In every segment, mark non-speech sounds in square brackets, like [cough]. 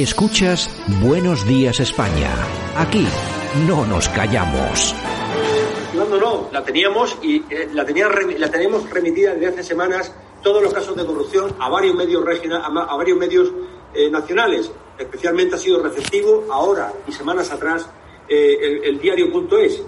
Escuchas Buenos Días España. Aquí no nos callamos. No, no, no, la teníamos y eh, la, tenía, la tenemos remitida desde hace semanas todos los casos de corrupción a varios medios regional, a, varios medios eh, nacionales. Especialmente ha sido receptivo ahora y semanas atrás eh, el, el diario.es.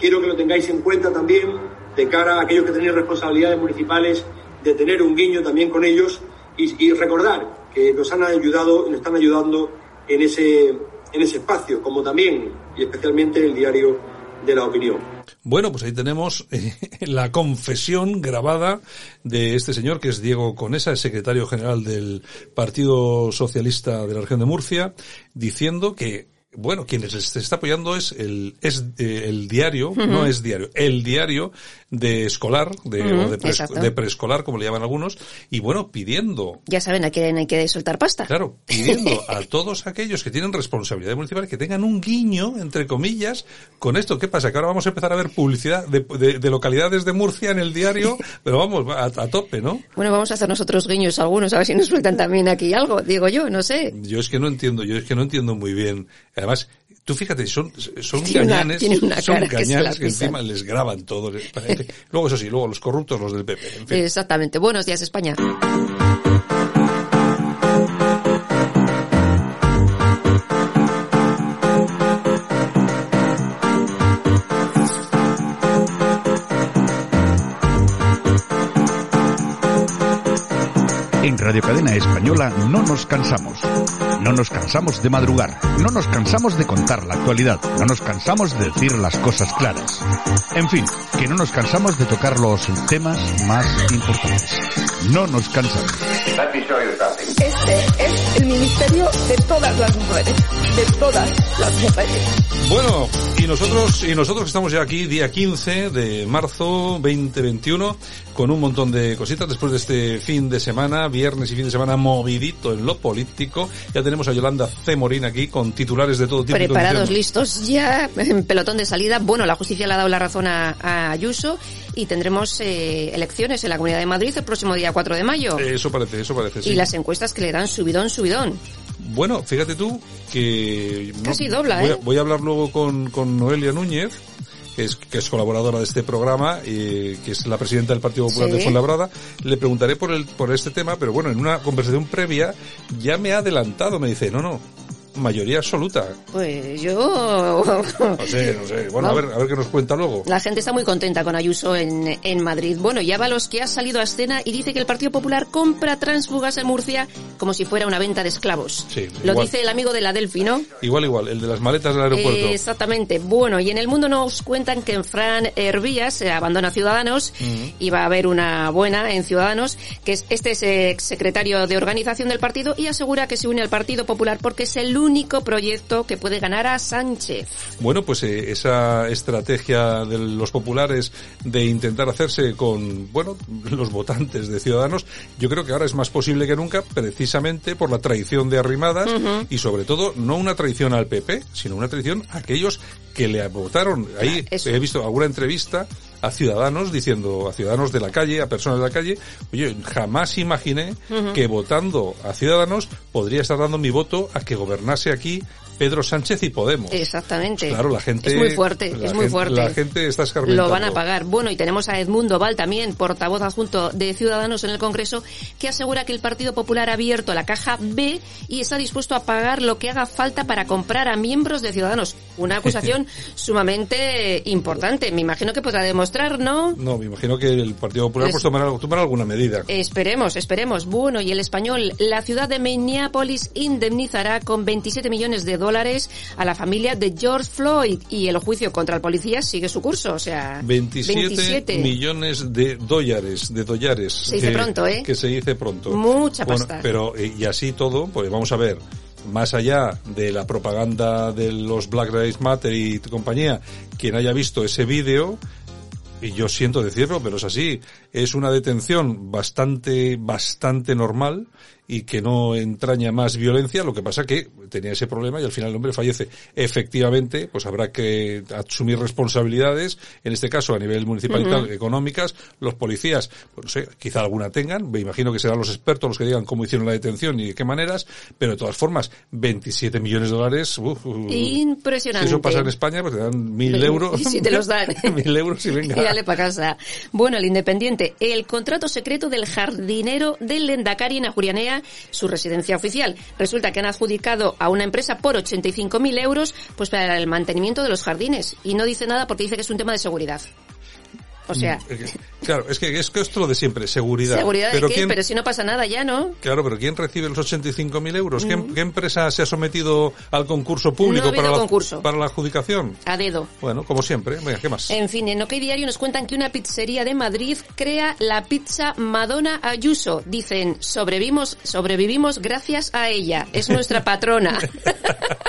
quiero que lo tengáis en cuenta también de cara a aquellos que tenéis responsabilidades municipales, de tener un guiño también con ellos y, y recordar que nos han ayudado, nos están ayudando en ese, en ese espacio, como también y especialmente el diario de la opinión. Bueno, pues ahí tenemos eh, la confesión grabada de este señor que es Diego Conesa, el secretario general del Partido Socialista de la región de Murcia, diciendo que bueno, quienes les está apoyando es el, es eh, el diario, no es diario, el diario de escolar, de, o de, preescolar, como le llaman algunos, y bueno, pidiendo. Ya saben a quién hay que soltar pasta. Claro, pidiendo [laughs] a todos aquellos que tienen responsabilidad municipal que tengan un guiño, entre comillas, con esto. ¿Qué pasa? Que ahora vamos a empezar a ver publicidad de, localidades de Murcia en el diario, [laughs] pero vamos, a, a, tope, ¿no? Bueno, vamos a hacer nosotros guiños algunos, a ver si nos sueltan también aquí algo, digo yo, no sé. Yo es que no entiendo, yo es que no entiendo muy bien Además, tú fíjate, son, son gañanes, son gañanes que, encima les graban todo. [laughs] luego eso sí, luego los corruptos, los del PP. Exactamente. Buenos días, España. En Radio Cadena Española no nos cansamos. No nos cansamos de madrugar. No nos cansamos de contar la actualidad. No nos cansamos de decir las cosas claras. En fin, que no nos cansamos de tocar los temas más importantes. No nos cansamos. Este es el ministerio de todas las mujeres. De todas las mujeres. Bueno, y nosotros, y nosotros estamos ya aquí, día 15 de marzo 2021, con un montón de cositas después de este fin de semana, viernes y fin de semana movidito en lo político. Ya tenemos a Yolanda C. Morín aquí con titulares de todo tipo. Preparados, listos, ya en pelotón de salida. Bueno, la justicia le ha dado la razón a, Ayuso y tendremos eh, elecciones en la Comunidad de Madrid el próximo día 4 de mayo. Eso parece, eso parece, sí. Y las encuestas que le dan subidón, subidón. Bueno, fíjate tú que... Casi dobla, voy, ¿eh? Voy a hablar luego con, con Noelia Núñez, que es, que es colaboradora de este programa, y que es la presidenta del Partido Popular de Fuenlabrada. Le preguntaré por, el, por este tema, pero bueno, en una conversación previa ya me ha adelantado, me dice, no, no, mayoría absoluta. Pues yo... [laughs] No sé, no sé. Bueno, a ver, a ver qué nos cuenta luego. La gente está muy contenta con Ayuso en, en Madrid. Bueno, ya va los que ha salido a escena y dice que el Partido Popular compra transfugas en Murcia como si fuera una venta de esclavos. Sí, Lo dice el amigo de la Delphi, ¿no? Igual, igual, el de las maletas del aeropuerto. exactamente. Bueno, y en el mundo nos cuentan que en Fran Hervías se abandona Ciudadanos y va a haber una buena en Ciudadanos, que es este es ex secretario de organización del partido y asegura que se une al Partido Popular porque es el único proyecto que puede ganar a Sánchez. Bueno, pues eh, esa estrategia de los populares de intentar hacerse con, bueno, los votantes de Ciudadanos, yo creo que ahora es más posible que nunca precisamente por la traición de Arrimadas y sobre todo no una traición al PP, sino una traición a aquellos que le votaron. Ahí he visto alguna entrevista a ciudadanos diciendo, a ciudadanos de la calle, a personas de la calle, oye, jamás imaginé que votando a ciudadanos podría estar dando mi voto a que gobernase aquí Pedro Sánchez y Podemos. Exactamente. Claro, la gente... Es muy fuerte, es muy fuerte. La gente está escarmentando. Lo van a pagar. Bueno, y tenemos a Edmundo Val también, portavoz adjunto de Ciudadanos en el Congreso, que asegura que el Partido Popular ha abierto la caja B y está dispuesto a pagar lo que haga falta para comprar a miembros de Ciudadanos. Una acusación [laughs] sumamente importante. Me imagino que podrá demostrar, ¿no? No, me imagino que el Partido Popular pues tomará, alguna medida. Esperemos, esperemos. Bueno, y el español, la ciudad de Minneapolis indemnizará con 27 millones de dólares a la familia de George Floyd y el juicio contra el policía sigue su curso, o sea, 27, millones de dólares, de dólares. Se dice pronto, ¿eh? Que se dice pronto. Mucha pasta. pero, eh, y así todo, pues vamos a ver, más allá de la propaganda de los Black Lives Matter y compañía, quien haya visto ese vídeo, y yo siento decirlo, pero es así, es una detención bastante, bastante normal y que no entraña más violencia, lo que pasa que tenía ese problema y al final el hombre fallece. Efectivamente, pues habrá que asumir responsabilidades, en este caso a nivel municipal y tal, económicas, los policías, pues no sé, quizá alguna tengan, me imagino que serán los expertos los que digan cómo hicieron la detención y de qué maneras, pero de todas formas, 27 millones de dólares, uf, uf, Impresionante. Si eso pasa en España, pues te dan mil euros. [laughs] Y si te los dan. [laughs] mil euros y venga. [laughs] Y dale para casa. Bueno, el Independiente, el contrato secreto del jardinero del Lendakari en Ajurianea, su residencia oficial. Resulta que han adjudicado a una empresa por 85.000 euros pues para el mantenimiento de los jardines. Y no dice nada porque dice que es un tema de seguridad. O sea, Claro, es que es que esto lo de siempre, seguridad. ¿seguridad pero de qué? ¿quién- Pero si no pasa nada ya, ¿no? Claro, pero ¿quién recibe los 85.000 euros? ¿Qué, qué empresa se ha sometido al concurso público No ha para, la, concurso. para la adjudicación? A dedo. Bueno, como siempre. Venga, ¿qué más? En fin, en OK Diario nos cuentan que una pizzería de Madrid crea la pizza Madonna Ayuso. Dicen, sobrevivimos, sobrevivimos gracias a ella. Es nuestra patrona. [laughs]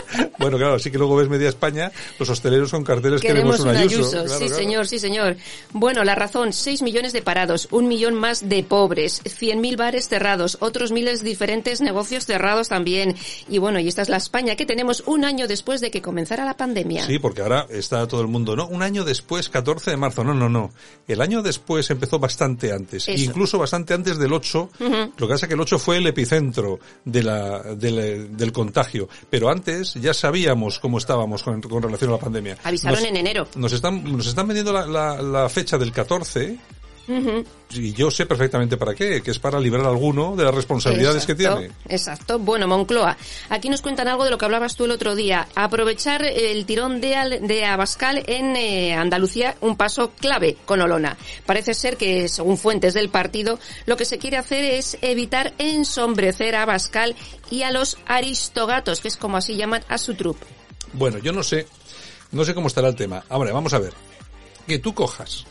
bueno, claro, sí que luego ves media España, los hosteleros con carteles queremos, Queremos un Ayuso. Ayuso. Claro, sí, claro. señor, sí, señor. Bueno, la razón, 6 millones de parados, un millón más de pobres, 100.000 bares cerrados, otros miles de diferentes negocios cerrados también. Y bueno, y esta es la España que tenemos un año después de que comenzara la pandemia. Sí, porque ahora está todo el mundo, ¿no? Un año después, 14 de marzo. No, no, no. El año después empezó bastante antes. Eso. Incluso bastante antes del 8. Lo que pasa es que el 8 fue el epicentro de la, del, del contagio. Pero antes ya sabíamos cómo estábamos con, con relación a la pandemia. Avisaron Nos- en enero. Nos están, nos están vendiendo la, la, la fecha del 14. Y yo sé perfectamente para qué, que es para librar a alguno de las responsabilidades que tiene. Exacto. Bueno, Moncloa, aquí nos cuentan algo de lo que hablabas tú el otro día. Aprovechar el tirón de, Al- de Abascal en eh, Andalucía, un paso clave con Olona. Parece ser que, según fuentes del partido, lo que se quiere hacer es evitar ensombrecer a Abascal y a los aristogatos, que es como así llaman a su trupe. Bueno, yo no sé, no sé cómo estará el tema. Ahora, vamos a ver. Que tú cojas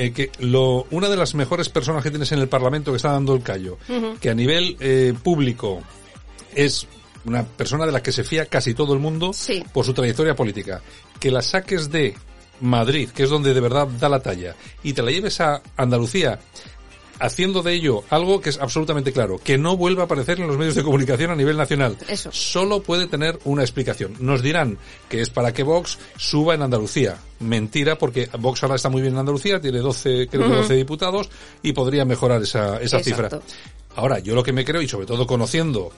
eh, que lo, una de las mejores personas que tienes en el Parlamento que está dando el callo, que a nivel eh, público es una persona de la que se fía casi todo el mundo Sí. por su trayectoria política, que la saques de Madrid, que es donde de verdad da la talla, y te la lleves a Andalucía, haciendo de ello algo que es absolutamente claro, que no vuelva a aparecer en los medios de comunicación a nivel nacional. Eso. Solo puede tener una explicación. Nos dirán que es para que Vox suba en Andalucía. Mentira, porque Vox ahora está muy bien en Andalucía, tiene 12, creo que 12 diputados y podría mejorar esa, esa cifra. Ahora, yo lo que me creo, y sobre todo conociendo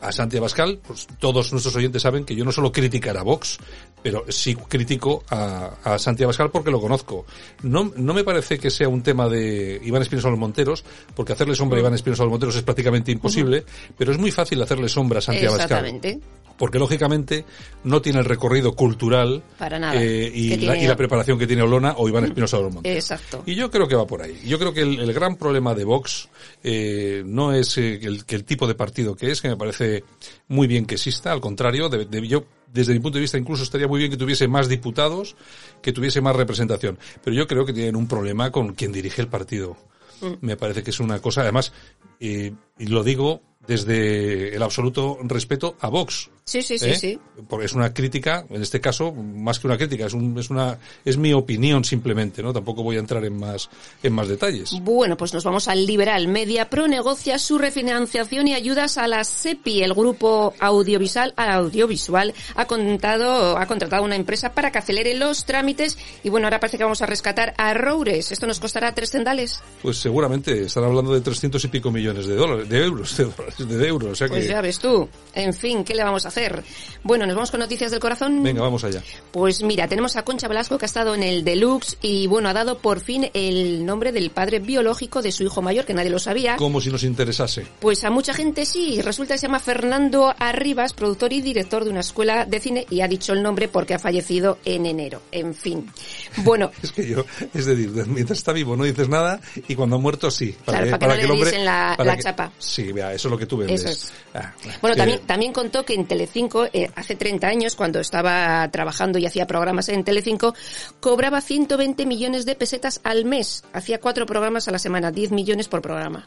a Santi Abascal, pues todos nuestros oyentes saben que yo no solo criticar a Vox, pero sí critico a, a Santi Abascal porque lo conozco. No, no me parece que sea un tema de Iván Espinosa los Monteros, porque hacerle sombra a Iván Espinosa los Monteros es prácticamente imposible, pero es muy fácil hacerle sombra a Santi Abascal. Exactamente. Porque lógicamente no tiene el recorrido cultural Para nada. eh, y, la, tiene- y la preparación que tiene Olona o Iván Espinosa los Monteros. Exacto. Y yo creo que va por ahí. Yo creo que el, el gran problema de Vox eh, no es eh, el, que el tipo de partido que es, que me parece muy bien que exista, al contrario, de- de- yo desde mi punto de vista incluso estaría muy bien que tuviese más diputados, que tuviese más representación. Pero yo creo que tienen un problema con quien dirige el partido. Me parece que es una cosa, además, eh, y lo digo desde el absoluto respeto a Vox. Sí, sí, sí, ¿eh? sí. Porque es una crítica, en este caso, más que una crítica, es, un, es una, es mi opinión simplemente, ¿no? Tampoco voy a entrar en más, en más detalles. Bueno, pues nos vamos al liberal. MediaPro negocia su refinanciación y ayudas a la SEPI. El grupo audiovisual, audiovisual ha, contado, ha contratado una empresa para que acelere los trámites y bueno, ahora parece que vamos a rescatar a Roures. ¿Esto nos costará tres cendales? Pues seguramente están hablando de 300 y pico millones de dólares, de euros, de dólares, de euros, o sea Pues que, ya ves tú. En fin, ¿qué le vamos a hacer? Bueno, nos vamos con noticias del corazón. venga, vamos allá. Pues mira, tenemos a Concha Velasco que ha estado en el Deluxe y bueno, ha dado por fin el nombre del padre biológico de su hijo mayor, que nadie lo sabía. Como si nos interesase. Pues a mucha gente sí, resulta que se llama Fernando Arribas, productor y director de una escuela de cine y ha dicho el nombre porque ha fallecido en enero. En fin. Bueno, [laughs] Es que yo, es decir, mientras está vivo no dices nada y cuando ha muerto sí. Claro, para que no le la- para la chapa. Sí, vea, eso es lo que tú vendes. Eso es. Ah, Bueno, que- también, también contó que en Telecinco, eh, hace 30 años, cuando estaba trabajando y hacía programas en Telecinco, cobraba 120 millones de pesetas al mes. Hacía cuatro programas a la semana, 10 millones por programa.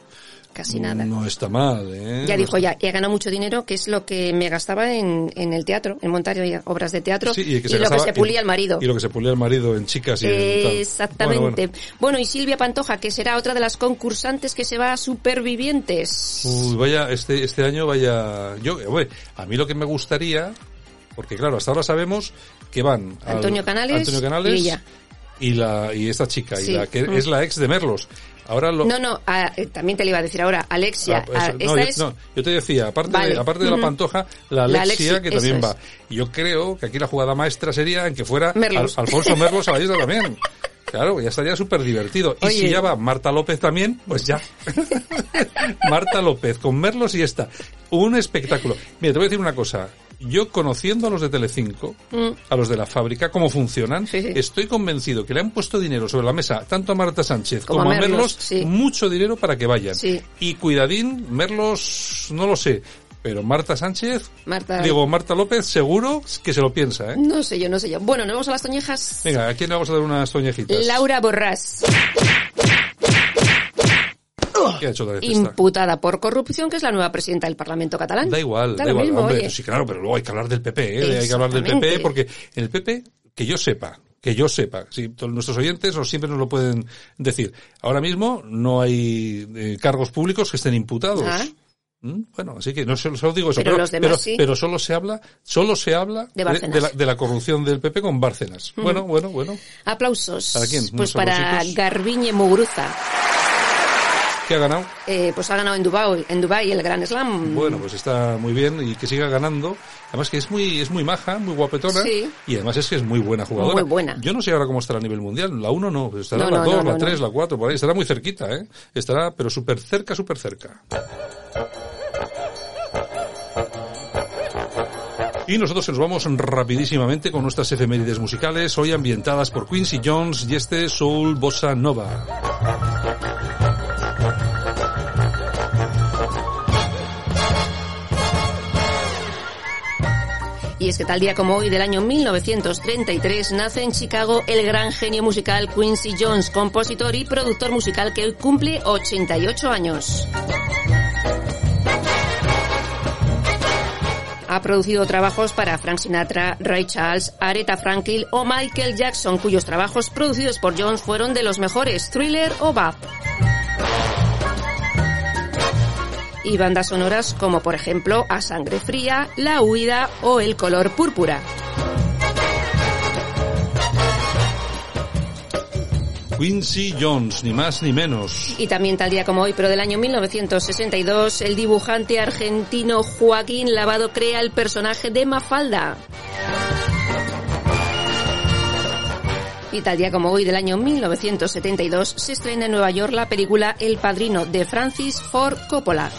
Casi nada. No está mal, ¿eh? Ya dijo ya, he ganado mucho dinero, que es lo que me gastaba en, en el teatro, en montar obras de teatro, Sí, y, que se lo que se pulía el marido. Y lo que se pulía el marido en chicas y en. Exactamente. Bueno, Bueno, bueno. y Silvia Pantoja, que será otra de las concursantes que se va a Supervivientes. Uy, vaya, este, este año vaya... Yo, hombre, a mí lo que me gustaría, porque claro, hasta ahora sabemos que van... al- Antonio Canales Antonio Canales y ella. Y la y esta chica, Sí. y la que Mm. es la ex de Merlos. Ahora lo... No, no, a- eh, también te le iba a decir ahora, Alexia, Ah, eso, a- no, yo, es... no, yo te decía, aparte, Vale. de, aparte de la pantoja, la La Alexia, Alexi, que también eso va. Y Yo creo que aquí la jugada maestra sería en que fuera Merlos. Al- Alfonso [laughs] Merlos a la isla también. Claro, ya estaría súper divertido. Y si ya va Marta López también, pues ya. [laughs] Marta López con Merlos y esta. Un espectáculo. Mira, te voy a decir una cosa. Yo conociendo a los de Telecinco, Mm. a los de la fábrica, cómo funcionan, Sí, sí. estoy convencido que le han puesto dinero sobre la mesa tanto a Marta Sánchez Como como, a Merlos, Merlos, sí. mucho dinero para que vayan. Y cuidadín, Merlos, no lo sé, pero Marta Sánchez, Marta- digo Marta López, seguro que se lo piensa, ¿eh? No sé yo, no sé yo. Bueno, nos vamos a las toñejas. Venga, ¿a quién le vamos a dar unas toñejitas? Laura Borràs, Imputada por corrupción, que es la nueva presidenta del Parlamento catalán. Da igual, da, igual, mismo, hombre. oye. Sí, claro, pero luego hay que hablar del PP, ¿eh? Hay que hablar del. PP porque en el PP, que yo sepa, que yo sepa, si todos nuestros oyentes nos, siempre nos lo pueden decir. Ahora mismo no hay eh, cargos públicos que estén imputados. Ah. ¿Mm? Bueno, así que no solo, solo digo eso, Pero pero, los demás pero, sí. pero solo se habla, solo se habla De de la, de la corrupción del PP con Bárcenas. Bueno, bueno, bueno. Aplausos. ¿Para quién? Pues ¿Unos para? Garbiñe Muguruza. ¿Qué ha ganado? Eh, pues ha ganado en Dubai, en Dubai el Gran Slam. Bueno, pues está muy bien y que siga ganando. Además que es muy, es muy maja, muy guapetona. Sí. Y además es que es muy buena jugadora. Muy buena. Yo no sé ahora cómo estará a nivel mundial. La 1 no, estará No, la no, 2, no, la no, 3, no. la 4, por ahí. Estará muy cerquita, ¿eh? Estará, pero súper cerca, súper cerca. Y nosotros nos vamos rapidísimamente con nuestras efemérides musicales, hoy ambientadas por Quincy Jones y este Soul Bossa Nova. Y es que tal día como hoy del año 1933 nace en Chicago el gran genio musical Quincy Jones, compositor y productor musical que hoy cumple 88 años. Ha producido trabajos para Frank Sinatra, Ray Charles, Aretha Franklin o Michael Jackson, cuyos trabajos producidos por Jones fueron de los mejores, Thriller o Bab. Y bandas sonoras como por ejemplo A Sangre Fría, La Huida o El Color Púrpura. Quincy Jones, ni más ni menos. Y también tal día como hoy, pero del año 1962, el dibujante argentino Joaquín Lavado crea el personaje de Mafalda. Y tal día como hoy del año 1972 se estrena en Nueva York la película El Padrino de Francis Ford Coppola.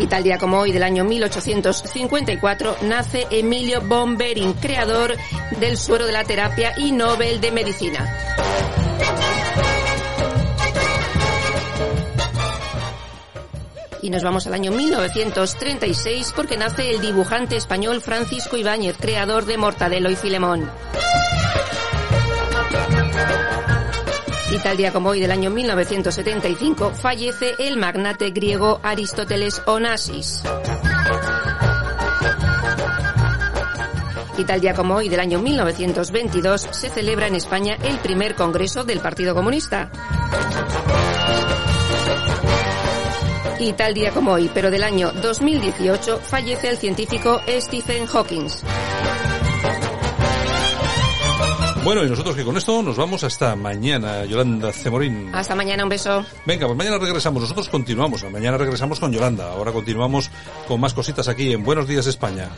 Y tal día como hoy del año 1854 nace Emilio von Behring, creador del suero de la terapia y Nobel de Medicina. Y nos vamos al año 1936 porque nace el dibujante español Francisco Ibáñez, creador de Mortadelo y Filemón. Y tal día como hoy del año 1975 fallece el magnate griego Aristóteles Onassis. Y tal día como hoy del año 1922 se celebra en España el primer congreso del Partido Comunista. Y tal día como hoy, pero del año 2018, fallece el científico Stephen Hawking. Bueno, y nosotros que con esto nos vamos hasta mañana, Yolanda Cemorín. Hasta mañana, un beso. Venga, pues mañana regresamos. Nosotros continuamos. Mañana regresamos con Yolanda. Ahora continuamos con más cositas aquí en Buenos Días España.